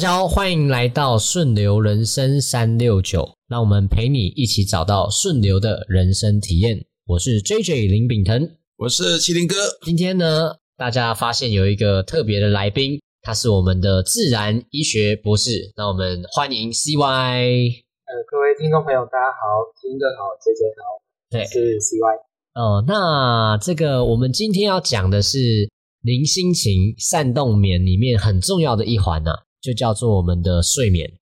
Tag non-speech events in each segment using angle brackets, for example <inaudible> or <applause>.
家好，欢迎来到顺流人生三六九，让我们陪你一起找到顺流的人生体验。我是 J J 林炳腾，我是麒麟哥。今天呢，大家发现有一个特别的来宾，他是我们的自然医学博士。那我们欢迎 C Y。呃，各位听众朋友，大家好，麒麟哥好，J J 好，对，是 C Y。哦，那这个我们今天要讲的是零心情善动眠里面很重要的一环呢、就叫做我们的睡眠。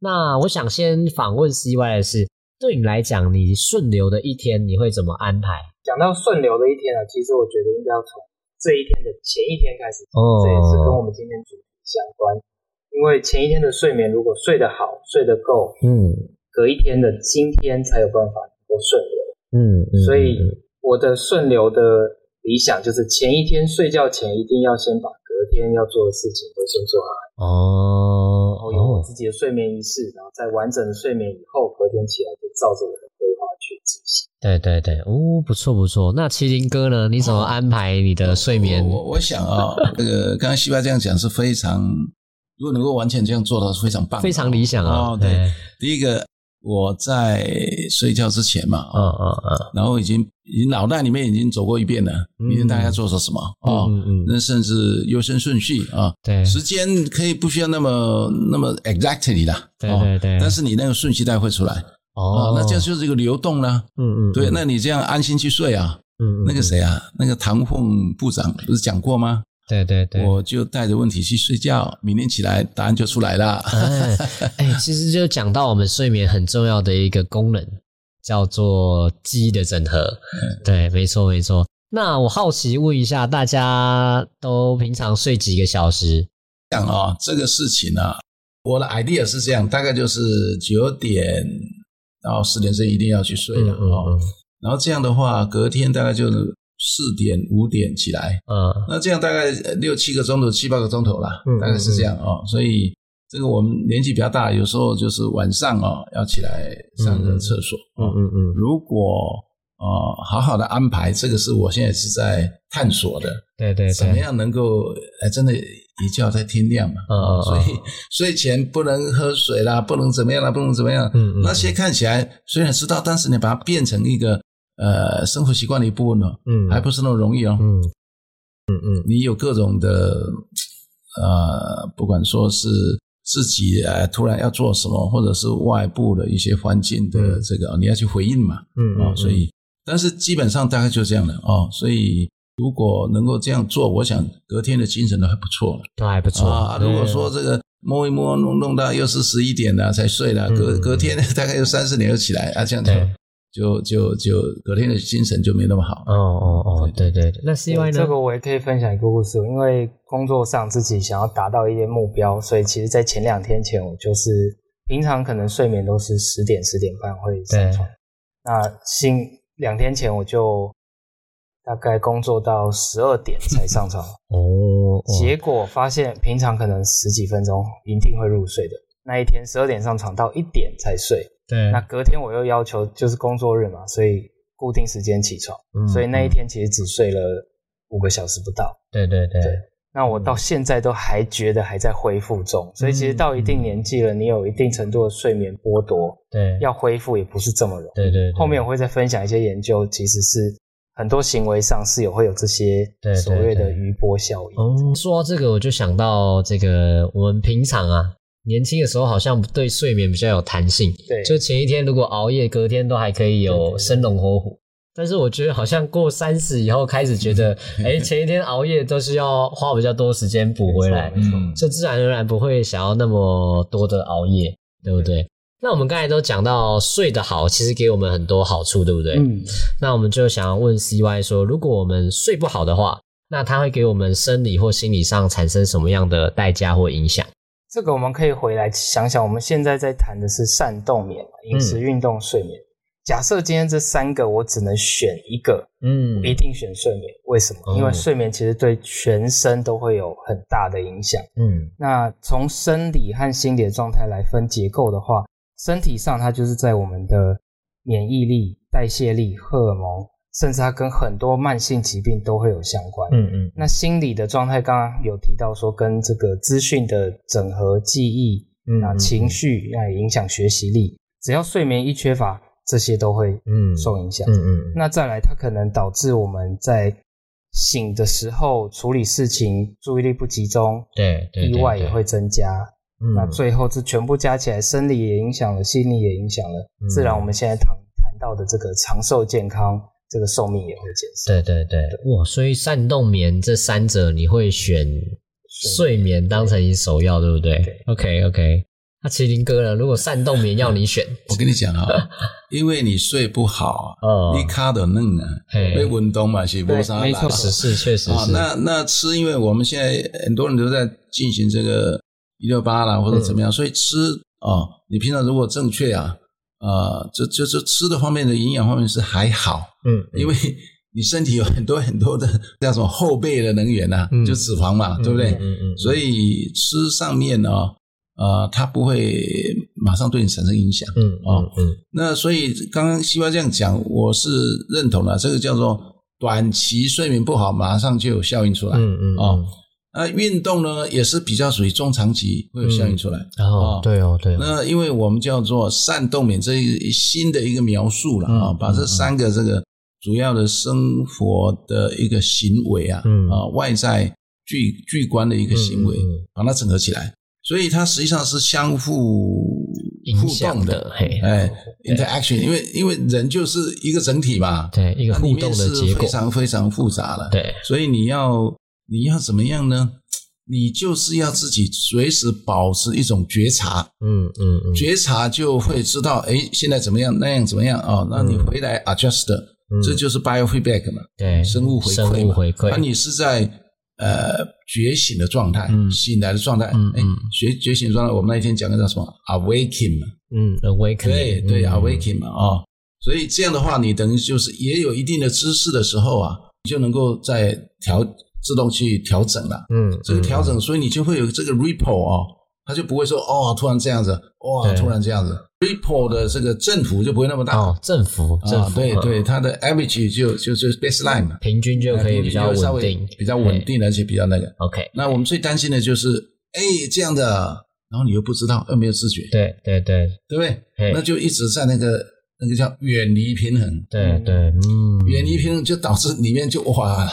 那我想先访问 C Y 的是，对你来讲，你顺流的一天你会怎么安排？讲到顺流的一天啊，其实我觉得应该要从这一天的前一天开始，哦这也是跟我们今天主题相关。因为前一天的睡眠如果睡得好、睡得够，嗯隔一天的今天才有办法能够顺流。嗯嗯所以我的顺流的理想就是前一天睡觉前一定要先把隔天要做的事情都先做好，哦然后有我自己的睡眠仪式，然后在完整的睡眠以后，隔天起来就照着我的规划去执行。对对对，哦，不错不错。那麒麟哥呢？你怎么安排你的睡眠？我我我想啊、这个刚刚西巴这样讲是非常，如果能够完全这样做到是非常棒，非常理想啊！哦，对，第一个我在睡觉之前嘛，嗯啊、嗯嗯然后已经已经脑袋里面已经走过一遍了，嗯明天大概要做些什么啊？那甚至优先顺序啊，对时间可以不需要那么那么 exactly 啦，哦对对对但是你那个顺序带会出来哦啊，那这样就是一个流动啦。嗯嗯对，那你这样安心去睡啊。嗯那个谁啊，那个唐凤部长不是讲过吗？对对对，我就带着问题去睡觉，明天起来答案就出来了。哎哎，其实就讲到我们睡眠很重要的一个功能，叫做记忆的整合。嗯对，没错没错。那我好奇问一下，大家都平常睡几个小时？这样啊，这个事情啊，我的 idea 是这样，大概就是九点到十点是一定要去睡了哦。然后这样的话，隔天大概就是四点五点起来，嗯那这样大概呃六七个钟头、七八个钟头啦嗯，大概是这样哦。所以这个我们年纪比较大，有时候就是晚上哦要起来上个厕所。嗯哦嗯嗯，如果呃好好的安排，这个是我现在是在探索的，对对怎么对，样能够哎真的一觉在天亮嘛？嗯嗯嗯所以 <laughs> 睡前不能喝水啦，不能怎么样啦，不能怎么样。嗯嗯那些看起来虽然知道，但是你把它变成一个呃生活习惯的一部分哦，嗯还不是那么容易哦。嗯嗯嗯你有各种的呃，不管说是自己呃突然要做什么，或者是外部的一些环境的嗯这个，你要去回应嘛。嗯哦，所以但是基本上大概就这样的哦。所以如果能够这样做，我想隔天的精神都还不错了都还不错啊。如果说这个摸一摸弄弄到又是十一点了才睡了，隔嗯隔天大概又三四点又起来啊，这样就对就就就隔天的精神就没那么好。哦哦哦，对对对，那 C Y 呢？这个我也可以分享一个故事，因为工作上自己想要达到一些目标，所以其实，在前两天前，我就是平常可能睡眠都是十点十点半会上床，那新两天前我就大概工作到十二点才上床，哦，哦。结果发现平常可能十几分钟一定会入睡的，那一天十二点上床到一点才睡，对，那隔天我又要求就是工作日嘛，所以固定时间起床，嗯所以那一天其实只睡了五个小时不到。对对对对。那我到现在都还觉得还在恢复中，所以其实到一定年纪了，你有一定程度的睡眠剥夺，对，要恢复也不是这么容易。对对对。后面我会再分享一些研究，其实是很多行为上是有会有这些所谓的余波效应。哦，说到这个，我就想到这个，我们平常啊，年轻的时候好像对睡眠比较有弹性，对就前一天如果熬夜，隔天都还可以有生龙活虎。但是我觉得好像过三十以后开始觉得，哎，前一天熬夜都是要花比较多时间补回来，嗯就自然而然不会想要那么多的熬夜，对不对？那我们刚才都讲到睡得好，其实给我们很多好处，对不对？嗯，那我们就想要问 CY 说，如果我们睡不好的话，那它会给我们生理或心理上产生什么样的代价或影响？这个我们可以回来想想，我们现在在谈的是善动眠嘛，饮食、运动、睡眠。假设今天这三个我只能选一个，嗯一定选睡眠。为什么？哦因为睡眠其实对全身都会有很大的影响。嗯那从生理和心理的状态来分结构的话，身体上它就是在我们的免疫力、代谢力、荷尔蒙，甚至它跟很多慢性疾病都会有相关。嗯嗯，那心理的状态，刚刚有提到说跟这个资讯的整合、记忆，那情绪，那也影响学习力。只要睡眠一缺乏，这些都会嗯受影响。嗯嗯，那再来，它可能导致我们在醒的时候处理事情注意力不集中，对，意外也会增加。那最后这全部加起来，生理也影响了，心理也影响了，自然我们现在谈谈到的这个长寿健康，这个寿命也会减少。对对对，哇！所以善动眠这三者，你会选睡眠当成你首要，对不对？OK OK。那麒麟哥呢？如果善动眠要你选，<laughs> 我跟你讲啊，因为你睡不好，哦，你卡的嫩啊，被运动嘛，是不啥？没错，是是确实是。那那吃，因为我们现在很多人都在进行这个一六八啦，或者怎么样，所以吃啊，你平常如果正确啊，啊，这就是吃的方面的营养方面是还好，嗯，因为你身体有很多很多的叫什么后备的能源呐，就脂肪嘛，对不对？嗯嗯。所以吃上面呢。呃，它不会马上对你产生影响，嗯，哦，嗯，那所以刚刚西瓜这样讲，我是认同的，这个叫做短期睡眠不好，马上就有效应出来，嗯嗯，哦，那运动呢，也是比较属于中长期会有效应出来，哦，对哦，对，那因为我们叫做善动免这一新的一个描述了啊，把这三个这个主要的生活的一个行为啊，啊，外在具具观的一个行为，把它整合起来。所以它实际上是相互互动的，哎，interaction，因为因为人就是一个整体嘛，对，一个互动的结果。非常非常复杂了，对，所以你要你要怎么样呢？你就是要自己随时保持一种觉察，嗯嗯嗯，觉察就会知道，哎，现在怎么样，那样怎么样啊？那你回来 adjust，这就是 biofeedback 嘛，对，生物回馈，生物回馈，那你是在。呃，觉醒的状态，醒来的状态，哎，觉觉醒的状态，我们那一天讲的叫什么？awaken 嘛，嗯，awaken，对对，awaken 嘛，啊，所以这样的话，你等于就是也有一定的知识的时候啊，你就能够在调自动去调整了，嗯，这个调整，所以你就会有这个 ripple 啊，它就不会说哦，突然这样子，哇，突然这样子。Ripple 的这个振幅就不会那么大。哦，振幅，振幅，对对，它的 average 就就是 baseline 嘛，平均就可以比较稳定，比较稳定，而且比较那个。OK，那我们最担心的就是，哎，这样的，然后你又不知道，又没有自觉，对对对，对不对？那就一直在那个那个叫远离平衡，对对，嗯，远离平衡就导致里面就哇。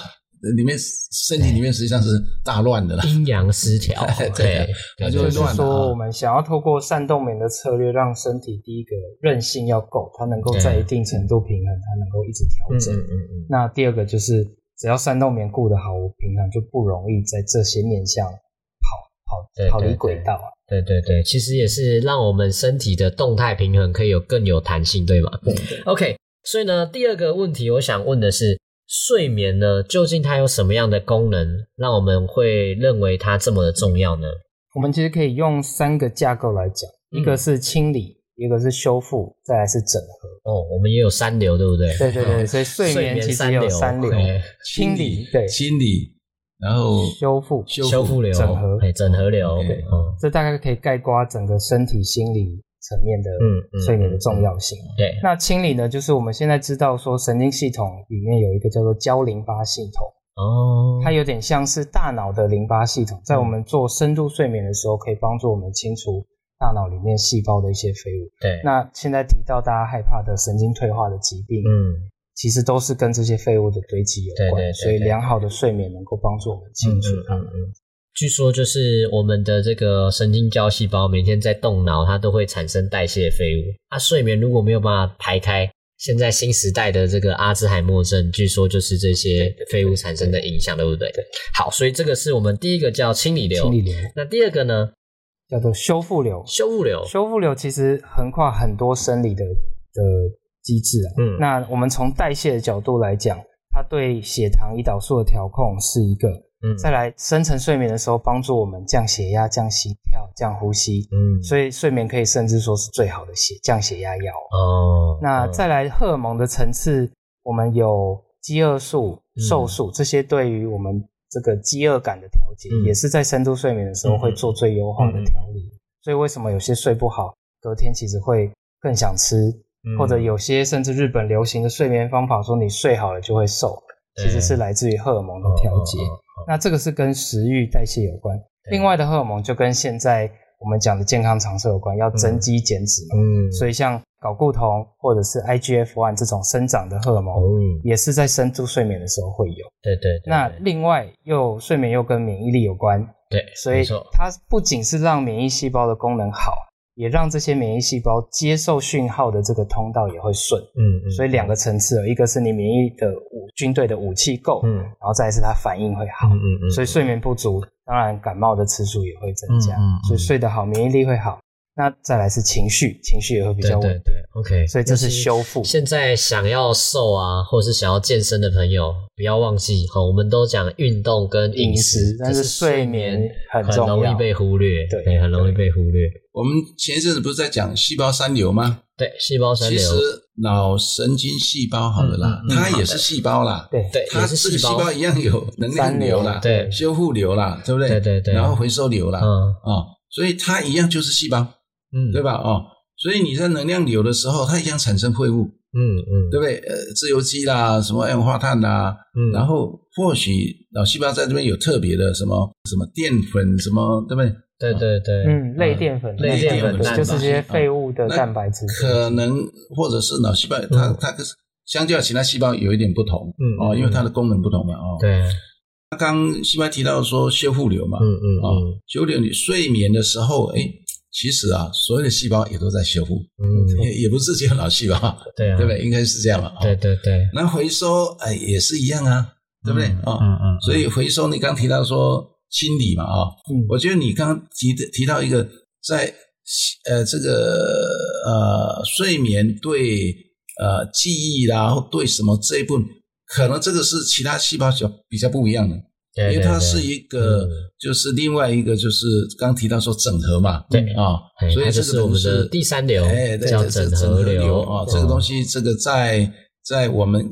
里面身体里面实际上是大乱的了，阴阳失调，<laughs> 对，它就会乱。说我们想要透过善动眠的策略，让身体第一个韧性要够，它能够在一定程度平衡，它能够一直调整。嗯嗯嗯。那第二个就是，只要善动眠顾得好，我平常就不容易在这些面向跑跑跑离轨道啊。对对对，其实也是让我们身体的动态平衡可以有更有弹性，对吗？对。OK，所以呢，第二个问题我想问的是。睡眠呢，究竟它有什么样的功能，让我们会认为它这么的重要呢？我们其实可以用三个架构来讲，一个是清理，一个是修复，再来是整合。哦，我们也有三流，对不对？对对对，所以睡眠其实有三流：清理，对，清理，然后修复，修复流，整合，整合流。对，这大概可以概括整个身体、心理。层面的睡眠的重要性。对，那清理呢，就是我们现在知道说，神经系统里面有一个叫做胶淋巴系统。哦，它有点像是大脑的淋巴系统，在我们做深度睡眠的时候，可以帮助我们清除大脑里面细胞的一些废物。对，那现在提到大家害怕的神经退化的疾病，嗯，其实都是跟这些废物的堆积有关。所以良好的睡眠能够帮助我们清除。嗯嗯。据说就是我们的这个神经胶细胞每天在动脑，它都会产生代谢废物。那睡眠如果没有办法排开，现在新时代的这个阿兹海默症，据说就是这些废物产生的影响，对不对？对。好，所以这个是我们第一个叫清理流。清理流。那第二个呢？叫做修复流。修复流。修复流其实横跨很多生理的的机制啊。嗯。那我们从代谢的角度来讲，它对血糖、胰岛素的调控是一个。嗯，再来深层睡眠的时候，帮助我们降血压、降心跳、降呼吸。嗯，所以睡眠可以甚至说是最好的血降血压药。哦，那再来荷尔蒙的层次，我们有饥饿素、瘦素这些，对于我们这个饥饿感的调节，也是在深度睡眠的时候会做最优化的调理。所以为什么有些睡不好，隔天其实会更想吃或者有些甚至日本流行的睡眠方法，说你睡好了就会瘦，其实是来自于荷尔蒙的调节。那这个是跟食欲代谢有关。另外的荷尔蒙就跟现在我们讲的健康长寿有关，要增肌减脂嘛。嗯，所以像睾固酮或者是 IGF-1 这种生长的荷尔蒙，嗯也是在深度睡眠的时候会有。对对。那另外又睡眠又跟免疫力有关。对，所以它不仅是让免疫细胞的功能好。也让这些免疫细胞接受讯号的这个通道也会顺，嗯嗯，所以两个层次，一个是你免疫的武军队的武器够，嗯，然后再是它反应会好，嗯嗯，所以睡眠不足，当然感冒的次数也会增加，所以睡得好，免疫力会好。那再来是情绪，情绪也会比较稳定。OK，所以这是修复。现在想要瘦啊，或者是想要健身的朋友，不要忘记哈，我们都讲运动跟饮食，但是睡眠很容易被忽略，对，很容易被忽略。我们前一阵子不是在讲细胞三流吗？对，细胞三流。其实脑神经细胞好了啦，它也是细胞啦，对对，它这个细胞一样有能量流啦，对，修复流啦，对不对？对对对，然后回收流啦，嗯啊，所以它一样就是细胞。嗯，对吧？哦，所以你在能量流的时候，它一样产生废物，嗯嗯，对不对？呃，自由基啦，什么二氧化碳啦，嗯，然后或许脑细胞在这边有特别的什么什么淀粉，什么，对不对？对对对，嗯，类淀粉，类淀粉就是这些废物的蛋白质，可能或者是脑细胞，它它相较其他细胞有一点不同，嗯哦，因为它的功能不同嘛，哦，对。刚细胞提到说修复流嘛，嗯嗯，哦，修复流，你睡眠的时候，哎。其实啊，所有的细胞也都在修复，嗯，也也不是只有脑细胞，对啊，对不对？应该是这样吧，对对对。那回收哎也是一样啊，对不对？啊，嗯嗯。所以回收你刚提到说清理嘛，啊，嗯，我觉得你刚刚提的提到一个在呃这个呃睡眠对呃记忆啦或对什么这一部分，可能这个是其他细胞较比较不一样的。因为它是一个，就是另外一个，就是刚提到说整合嘛，对。啊，所以这是我们的第三流，叫整合流啊。这个东西，这个在在我们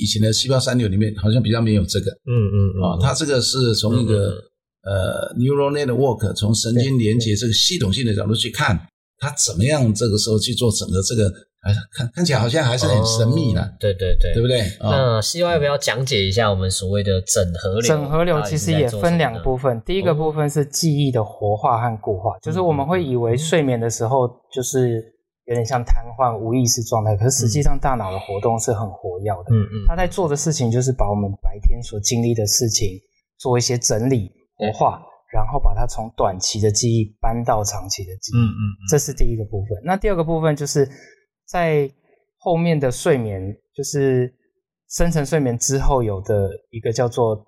以前的细胞三流里面，好像比较没有这个，嗯嗯啊，它这个是从一个呃 neural network 从神经连接这个系统性的角度去看，它怎么样这个时候去做整个这个。哎，看看起来好像还是很神秘的，对对对，对不对？那希望要不要讲解一下我们所谓的整合流？整合流其实也分两部分，第一个部分是记忆的活化和固化，就是我们会以为睡眠的时候就是有点像瘫痪、无意识状态，可是实际上大脑的活动是很活跃的。嗯嗯，他在做的事情就是把我们白天所经历的事情做一些整理、活化，然后把它从短期的记忆搬到长期的记忆。嗯嗯，这是第一个部分。那第二个部分就是。在后面的睡眠，就是深层睡眠之后有的一个叫做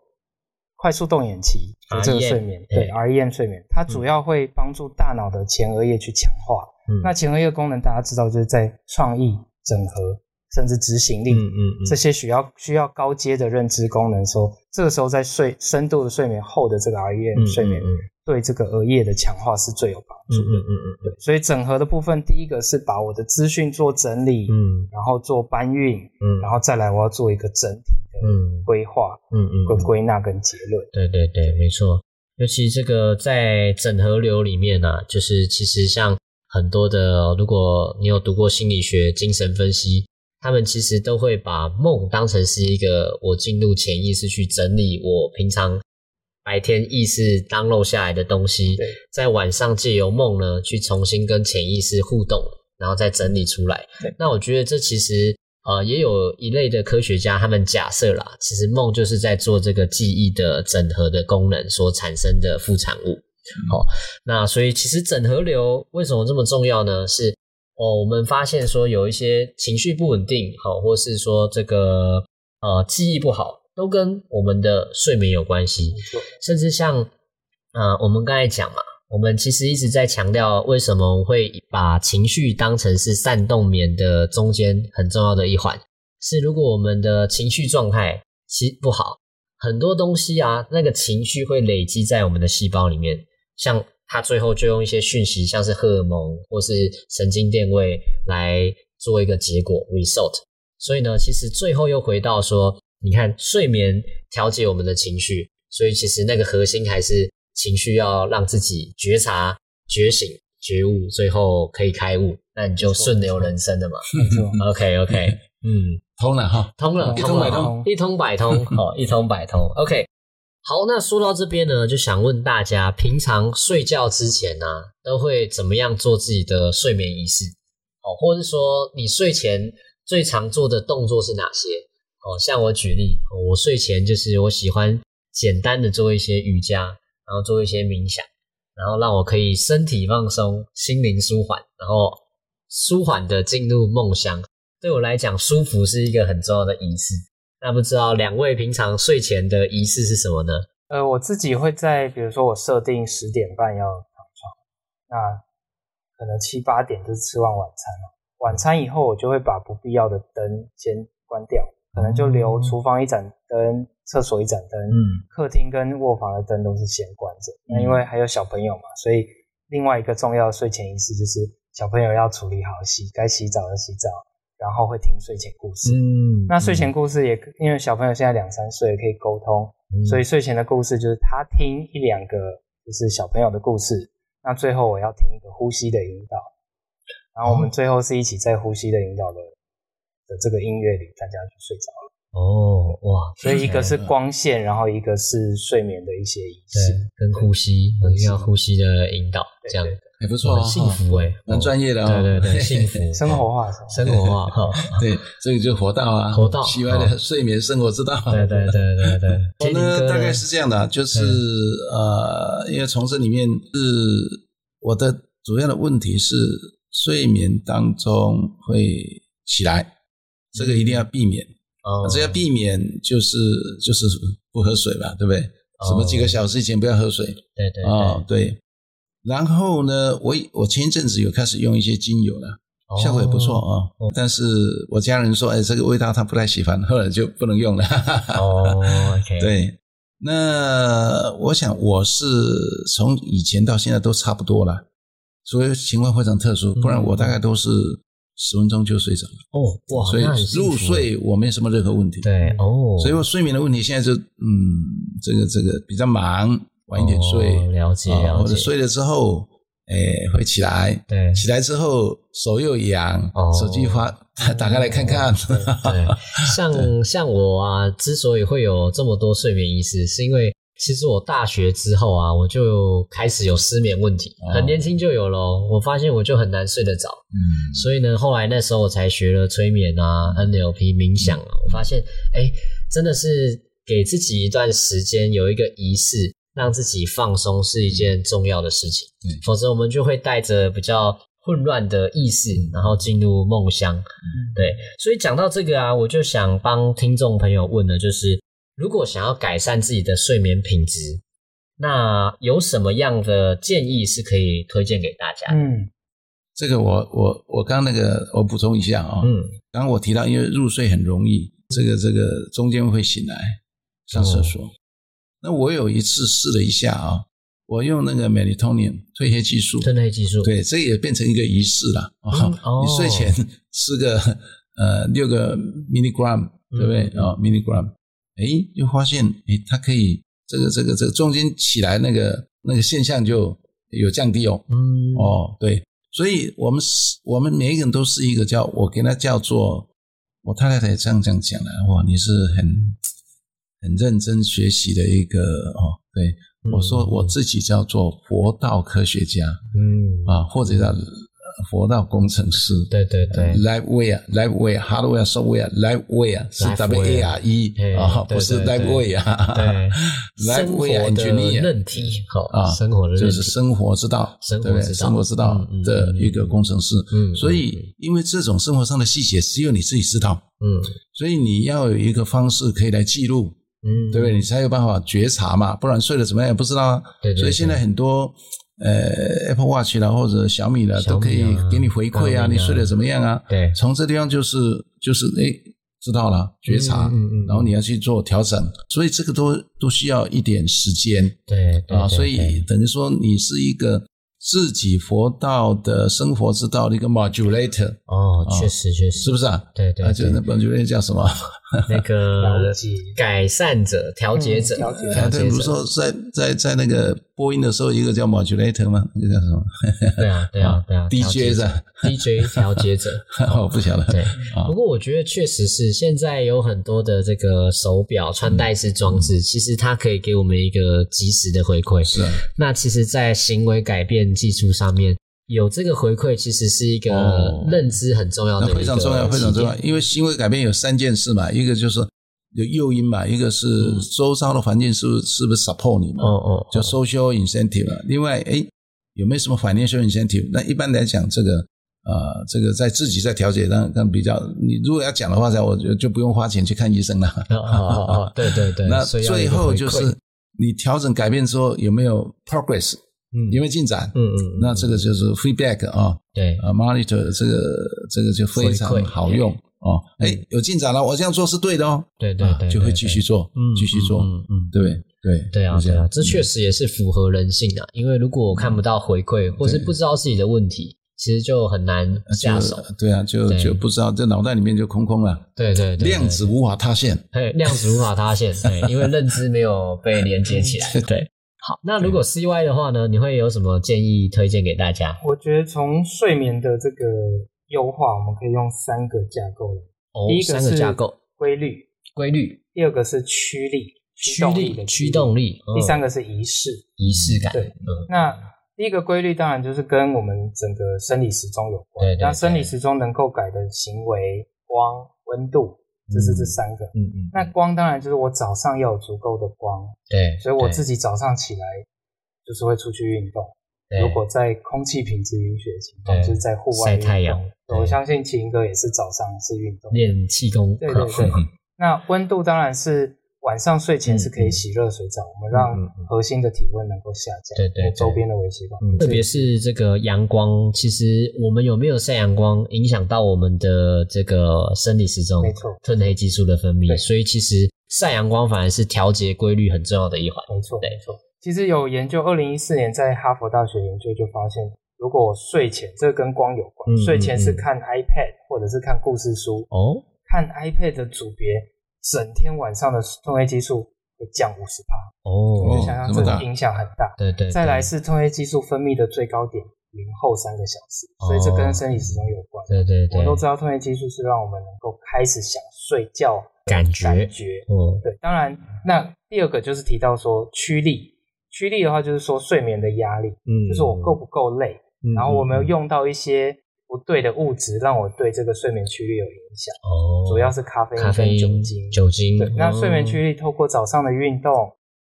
快速动眼期的这个睡眠，对 REM 睡眠，它主要会帮助大脑的前额叶去强化。嗯那前额叶功能大家知道，就是在创意、整合甚至执行力这些需要需要高阶的认知功能时候，这个时候在睡深度的睡眠后的这个 REM 睡眠。对这个额叶的强化是最有帮助的。嗯嗯嗯对，所以整合的部分，第一个是把我的资讯做整理，嗯，然后做搬运，嗯，然后再来我要做一个整体的规划，嗯嗯，跟归纳跟结论。对对对，没错。尤其这个在整合流里面呢，就是其实像很多的，如果你有读过心理学、精神分析，他们其实都会把梦当成是一个我进入潜意识去整理我平常。白天意识当漏下来的东西，在晚上借由梦呢，去重新跟潜意识互动，然后再整理出来。那我觉得这其实呃，也有一类的科学家，他们假设啦，其实梦就是在做这个记忆的整合的功能所产生的副产物。好，那所以其实整合流为什么这么重要呢？是哦，我们发现说有一些情绪不稳定，好，或是说这个呃记忆不好。都跟我们的睡眠有关系，甚至像，呃，我们刚才讲嘛，我们其实一直在强调，为什么会把情绪当成是散动眠的中间很重要的一环？是如果我们的情绪状态其不好，很多东西啊，那个情绪会累积在我们的细胞里面，像它最后就用一些讯息，像是荷尔蒙或是神经电位来做一个结果 result。所以呢，其实最后又回到说。你看，睡眠调节我们的情绪，所以其实那个核心还是情绪要让自己觉察、觉醒、觉悟，最后可以开悟。那你就顺流人生了嘛。<laughs> OK OK，嗯，通了哈。通了，通了通，一通百通，哦，一通百通。OK，好，那说到这边呢，就想问大家，平常睡觉之前呢、都会怎么样做自己的睡眠仪式？哦，或者是说你睡前最常做的动作是哪些？哦，像我举例，我睡前就是我喜欢简单的做一些瑜伽，然后做一些冥想，然后让我可以身体放松，心灵舒缓，然后舒缓的进入梦乡。对我来讲，舒服是一个很重要的仪式。那不知道两位平常睡前的仪式是什么呢？呃，我自己会在，比如说我设定十点半要躺床，那可能七八点就吃完晚餐了。晚餐以后，我就会把不必要的灯先关掉，可能就留厨房一盏灯，厕所一盏灯，嗯，客厅跟卧房的灯都是先关着。那因为还有小朋友嘛，所以另外一个重要的睡前仪式就是小朋友要处理好洗，该洗澡的洗澡，然后会听睡前故事。嗯那睡前故事也可因为小朋友现在两三岁可以沟通，嗯所以睡前的故事就是他听一两个就是小朋友的故事，那最后我要听一个呼吸的引导，然后我们最后是一起在呼吸的引导的的这个音乐里，大家就睡着了。哦，哇，所以一个是嗯光线，然后一个是睡眠的一些仪对式。，跟呼吸，一定要呼吸的引导，这样还不错哦，很幸福哎，蛮专业的哦。对对对，<laughs> 幸福，<laughs> 生活化，生活化哈，对，这个就活道啊，<laughs> 活道喜欢的睡眠生活之道。对对对对对。我呢，大概是这样的啊，就是呃，因为从这里面是我的主要的问题是睡眠当中会起来，这个一定要避免。哦这要避免就是就是不喝水吧，对不对？什么几个小时以前不要喝水对对哦，对，对。然后呢，我我前一阵子有开始用一些精油了，哦效果也不错啊。但是我家人说，哎，这个味道他不太喜欢，<laughs> 后来就不能用了。哦，OK，，<laughs> 对，那我想我是从以前到现在都差不多了，所以情况非常特殊，不然我大概都是十分钟就睡着了。哦，哇，所以入睡我没什么任何问题。对哦，所以我睡眠的问题现在就嗯，这个这个比较忙，晚一点睡，哦了解啊了解，或者睡了之后，哎，会起来，对。起来之后手又痒，哦。手机发 <laughs> 打开来看看，对，<laughs> 像像我啊，之所以会有这么多睡眠仪式，是因为其实我大学之后啊，我就开始有失眠问题，哦。很年轻就有咯。我发现我就很难睡得着，嗯，所以呢，后来那时候我才学了催眠啊、NLP、冥想啊，我发现哎，真的是给自己一段时间有一个仪式，让自己放松是一件重要的事情。对否则我们就会带着比较混乱的意识，然后进入梦乡。对，所以讲到这个啊，我就想帮听众朋友问的，就是如果想要改善自己的睡眠品质，那有什么样的建议是可以推荐给大家？嗯，这个我我我刚那个我补充一下啊，嗯，刚刚我提到因为入睡很容易，这个这个中间会醒来上厕所，那我有一次试了一下啊，我用那个 melatonin 褪黑激素，褪黑激素，对，这也变成一个仪式了啊、嗯哦。你睡前 <laughs> 吃个呃六个 milligram，对不对啊、milligram，哎，就发现哎，它可以这个这个这个中间起来那个那个现象就有降低哦。嗯，哦，对，所以我们是我们每一个人都是一个叫我给他叫做我太太也这样这样讲了，哇，你是很很认真学习的一个哦，对。嗯我说我自己叫做佛道科学家嗯，啊，或者叫呃佛道工程师。对对对，Liveware、Liveware、Hardware、Software、Liveware 是 Liveware W A R E 啊，对不是对对 Liveware 啊。对，<laughs> 生活 Liveware 的 Engineer 韧体，好啊，生活的，就是生活之道，对不对？生活之道生活之道的一个工程师。嗯。所以因为这种生活上的细节只有你自己知道，嗯。所以你要有一个方式可以来记录，嗯，对不对？你才有办法觉察嘛，不然睡得怎么样也不知道啊。对对对所以现在很多呃 Apple Watch 啦或者小米啦啊都可以给你回馈啊，啊你睡得怎么样啊？对，从这地方就是就是诶知道了觉察，嗯嗯嗯然后你要去做调整，所以这个都都需要一点时间。对对啊，对所以等于说你是一个自己佛道的生活之道的一个 modulator，哦，哦，确实确实，是不是啊？对对，就那 modulator 叫什么？<laughs> 那个改善者、调节者。调节者。对，比如说在在在那个播音的时候，一个叫 modulator 吗？那个叫什么？对啊，对啊，对啊，DJ 是 DJ 调节者。<laughs> 我不晓得。对，不过我觉得确实是，现在有很多的这个手表穿戴式装置，其实它可以给我们一个及时的回馈。是。那其实，在行为改变技术上面。有这个回馈，其实是一个认知很重要的，非常重要，非常重要。因为行为改变有三件事嘛，一个就是有诱因嘛，一个是周遭的环境是是不是 support 你嘛，哦哦，叫 social incentive。另外，哎，有没有什么 financial incentive？那一般来讲，这个呃，这个在自己在调节，但但比较，你如果要讲的话，我就就不用花钱去看医生了。哦哦哦，对对对。<laughs> 那最后就是你调整改变之后有没有 progress？嗯，有没有进展？嗯嗯，那这个就是 feedback 啊，对啊，monitor 这个这个就非常好用哦。哎，有进展了，我这样做是对的哦。对对对，就会继续做，嗯，继续做，嗯嗯，对对对啊对啊，这确实也是符合人性的。因为如果我看不到回馈，或是不知道自己的问题，其实就很难下手。对啊，就就不知道，这脑袋里面就空空了。对对对，量子无法塌陷。对，量子无法塌陷。对，因为认知没有被连接起来。<laughs> 对。好，那如果 C Y 的话呢？你会有什么建议推荐给大家？我觉得从睡眠的这个优化，我们可以用三个架构。哦，第一个是架构规律，规律；第二个是驱力，驱力的驱动力；第三个是仪式，仪式感。对，那第一个规律当然就是跟我们整个生理时钟有关。对，那生理时钟能够改的行为，光、温度。这是这三个，嗯嗯，那光当然就是我早上要有足够的光，对，所以我自己早上起来就是会出去运动。如果在空气品质允许的情况，就是在户外晒太阳。我相信秦哥也是早上是运动，练气功。对对对。那温度当然是。晚上睡前是可以洗热水澡，我们让核心的体温能够下降，对对，周边的微细胞。特别是这个阳光，其实我们有没有晒阳光，影响到我们的这个生理时钟，没错，褪黑激素的分泌。所以其实晒阳光反而是调节规律很重要的一环。没错，没错。其实有研究，二零一四年在哈佛大学研究就发现，如果我睡前，这跟光有关，睡前是看 iPad 或者是看故事书，哦，看 iPad 的组别。整天晚上的褪黑激素会降五十帕哦，就想想这个影响很大。对对。再来是褪黑激素分泌的最高点，零后三个小时，所以这跟生理时钟有关。对对对。我们都知道褪黑激素是让我们能够开始想睡觉感觉感觉。嗯，对。当然，那第二个就是提到说驱力，驱力的话就是说睡眠的压力，嗯，就是我够不够累，嗯然后我们用到一些。不对的物质让我对这个睡眠驱力有影响哦，主要是咖啡因、咖啡因、酒精、酒精。对，那睡眠驱力透过早上的运动，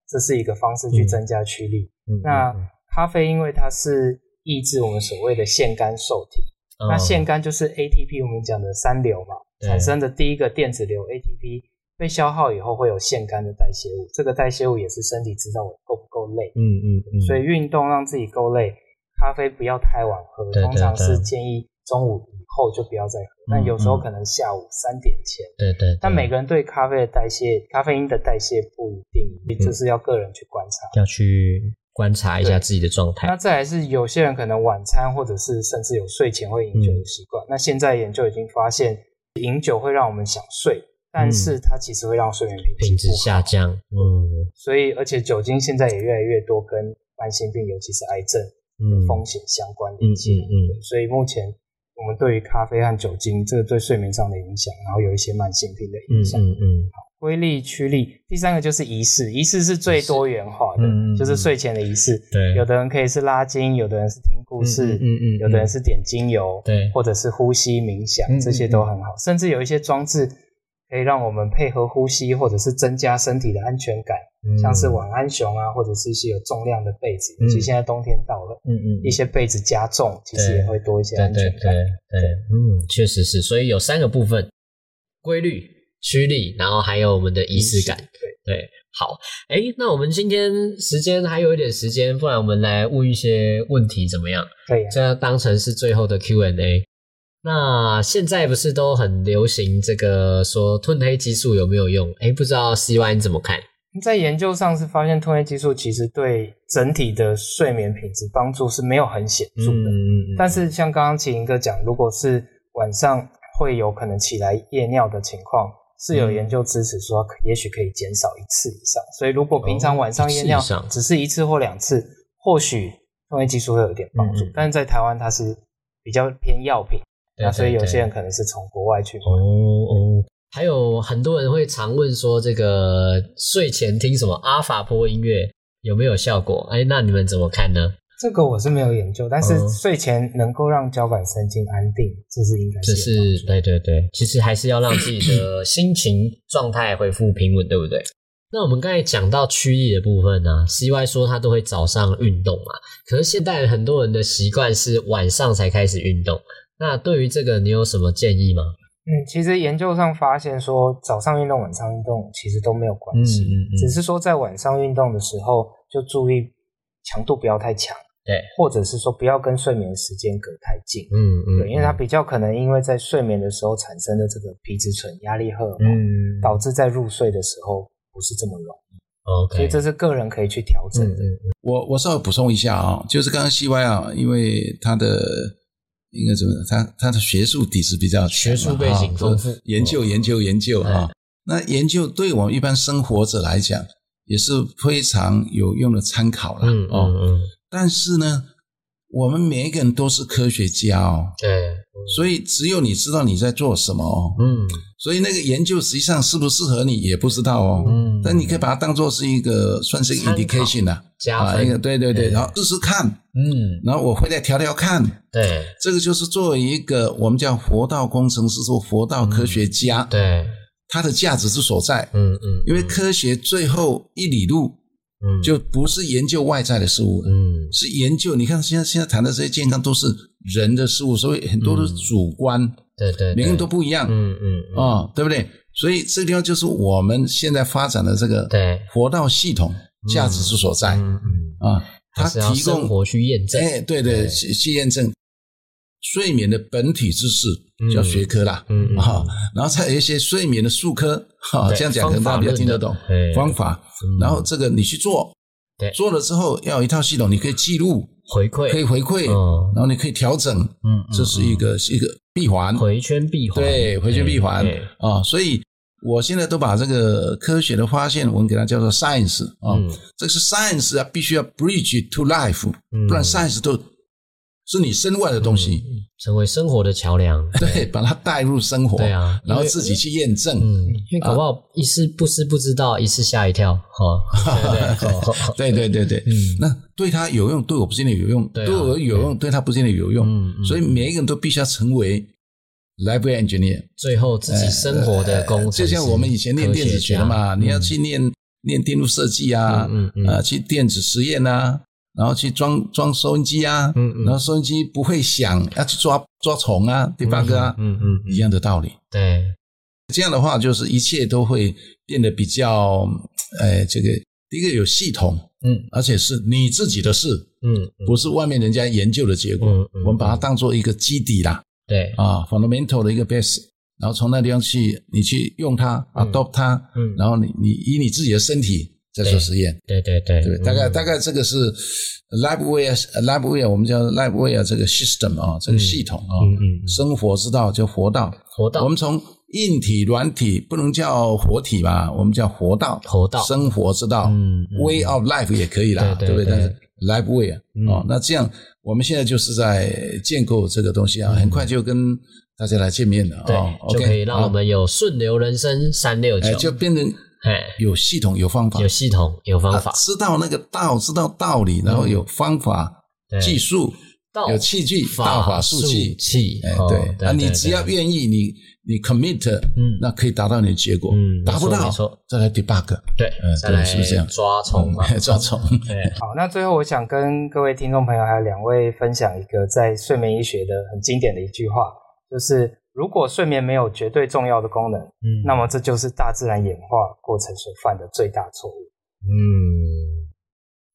这是一个方式去增加驱力。那咖啡因为它是抑制我们所谓的腺苷受体，那腺苷就是 ATP，我们讲的三流嘛，产生的第一个电子流 ATP 被消耗以后会有腺苷的代谢物，这个代谢物也是身体知道我够不够累。嗯嗯嗯，所以运动让自己够累，咖啡不要太晚喝，通常是建议。中午以后就不要再喝，但有时候可能下午三点前。对对。但每个人对咖啡的代谢、咖啡因的代谢不一定，这是要个人去观察。要去观察一下自己的状态。那再来是有些人可能晚餐或者是甚至有睡前会饮酒的习惯。那现在研究已经发现，饮酒会让我们想睡，但是它其实会让睡眠品质下降。嗯。所以，而且酒精现在也越来越多跟慢性病，尤其是癌症的风险相关联系。嗯嗯。所以目前。我们对于咖啡和酒精，这个对睡眠上的影响，然后有一些慢性病的影响。嗯嗯。好，规律趋利。第三个就是仪式，仪式是最多元化的，就是睡前的仪式。对。有的人可以是拉筋，有的人是听故事，嗯嗯。有的人是点精油，对，或者是呼吸冥想，这些都很好。甚至有一些装置可以让我们配合呼吸，或者是增加身体的安全感。像是晚安熊啊，或者是一些有重量的被子，尤其现在冬天到了，嗯嗯，一些被子加重，其实也会多一些安全感。对对，嗯，确实是。所以有三个部分：规律、驱力，然后还有我们的仪式感。对对，好，哎，那我们今天时间还有一点时间，不然我们来问一些问题怎么样？可以，这样当成是最后的 Q&A。那现在不是都很流行这个说褪黑激素有没有用？哎，不知道 C Y 你怎么看？在研究上是发现褪黑激素其实对整体的睡眠品质帮助是没有很显著的，嗯但是像刚刚启英哥讲，如果是晚上会有可能起来夜尿的情况，是有研究支持说，也许可以减少一次以上。所以如果平常晚上夜尿只是一次或两次，或许褪黑激素会有一点帮助。但是在台湾它是比较偏药品，那所以有些人可能是从国外去买。哦，还有很多人会常问说，这个睡前听什么阿法波音乐有没有效果？哎，那你们怎么看呢？这个我是没有研究，但是睡前能够让交感神经安定，这是应该是。这是对对对，其实还是要让自己的心情状态恢复平稳，对不对？那我们刚才讲到驱力的部分呢，CY 说他都会早上运动嘛，可是现代很多人的习惯是晚上才开始运动。那对于这个，你有什么建议吗？嗯，其实研究上发现说，早上运动、晚上运动其实都没有关系，只是说在晚上运动的时候就注意强度不要太强。对，或者是说不要跟睡眠时间隔太近，嗯嗯，对，因为它比较可能因为在睡眠的时候产生的这个皮质醇、压力荷尔蒙，导致在入睡的时候不是这么容易。OK，所以这是个人可以去调整的。我我稍微补充一下啊，就是刚刚 CY 啊，因为他的应该怎么，他他的学术底子比较学术背景丰富，研究研究研究啊，那研究对我们一般生活者来讲也是非常有用的参考了。嗯嗯嗯。但是呢，我们每一个人都是科学家哦，对，所以只有你知道你在做什么哦，嗯，所以那个研究实际上适不适合你也不知道哦，嗯，但你可以把它当做是一个算是 indication 的啊，一个对对对，然后试试看，嗯，然后我回来调调看，对，这个就是作为一个我们叫佛道工程师或佛道科学家，对，它的价值之所在，嗯嗯，因为科学最后一里路。嗯，就不是研究外在的事物，嗯，是研究。你看现在现在谈的这些健康都是人的事物，所以很多都是主观，对对，每个人都不一样，嗯嗯，啊，对不对？所以这个地方就是我们现在发展的这个对。活道系统价值之所在，嗯嗯，啊，它提供活去验证，哎，对对，去验证。睡眠的本体知识叫学科啦，嗯啊，然后再有一些睡眠的术科，哈，这样讲可能大家比较听得懂方法。然后这个你去做，对，做了之后要有一套系统，你可以记录回馈，可以回馈，然后你可以调整，嗯，这是一个一个闭环，回圈闭环，对，回圈闭环。啊。所以我现在都把这个科学的发现，我们给它叫做 science 啊，这是 science 啊，必须要 bridge to life，不然 science 都。是你身外的东西，成为生活的桥梁。对，把它带入生活。对啊，然后自己去验证。嗯，因为搞不好一时不知不知道，一次吓一跳。哈，<laughs> 对对对对，嗯，那对他有用，对我不见得有用；对我有用，对他不见得有用。嗯，所以每一个人都必须要成为 lab engineer，最后自己生活的工程就像我们以前念电子学的嘛，你要去念念电路设计啊，嗯嗯，啊，去电子实验啊。然后去装装收音机啊，嗯嗯，然后收音机不会响，要去抓抓虫啊，第八个啊，嗯嗯，一样的道理。对，这样的话就是一切都会变得比较，哎，这个第一个有系统，嗯，而且是你自己的事，嗯，不是外面人家研究的结果，嗯嗯，我们把它当做一个基底啦，对，啊，fundamental 的一个 base，然后从那地方去你去用它，adopt 它，嗯，然后你你以你自己的身体。在做实验，对对对，对，大概大概这个是 LabWare，LabWare 我们叫 LabWare 这个 system 啊，这个系统啊，生活之道叫活道，活道。我们从硬体、软体不能叫活体吧，我们叫活道，活道，生活之道，Way of Life 也可以啦，对不对？但是 LabWare 啊，那这样我们现在就是在建构这个东西啊，很快就跟大家来见面了啊，就可以让我们有顺流人生三六九，就变成。哎，有系统，有方法，有系统，有方法，知道那个道，知道道理，然后有方法、技术，有器具，道法术器，哎，对，啊，你只要愿意，你你 commit，嗯，那可以达到你的结果，嗯，达不到，再来 debug，对，嗯，对，是不是这样？抓虫嘛，<laughs> 抓虫。对，<laughs> 好，那最后我想跟各位听众朋友还有两位分享一个在睡眠医学的很经典的一句话，就是。如果睡眠没有绝对重要的功能，嗯，那么这就是大自然演化过程所犯的最大错误。嗯，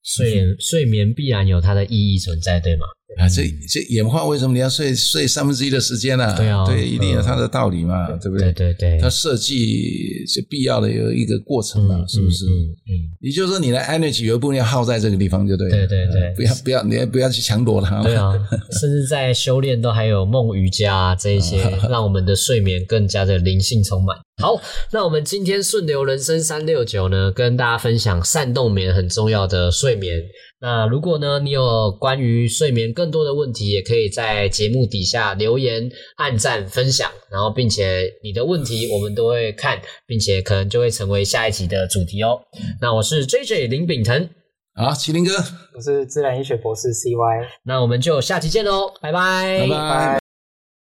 睡眠睡眠必然有它的意义存在，对吗？啊，这这演化为什么你要睡睡三分之一的时间呢？对啊，对，一定有它的道理嘛，对不对？对对对，它设计是必要的有一个过程嘛，是不是？嗯嗯，也就是说，你的 energy 有一部分要耗在这个地方，就对。对对对，不要不要，你不要去抢夺它。对啊，<laughs> 甚至在修炼都还有梦瑜伽这一些，让我们的睡眠更加的灵性充满。好，那我们今天顺流人生三六九呢，跟大家分享善动眠很重要的睡眠。那如果呢，你有关于睡眠更多的问题，也可以在节目底下留言、按赞、分享，然后并且你的问题我们都会看，并且可能就会成为下一集的主题哦。那我是 J J 林炳腾，啊，麒麟哥，我是自然医学博士 C Y，那我们就下期见喽，拜拜，拜拜。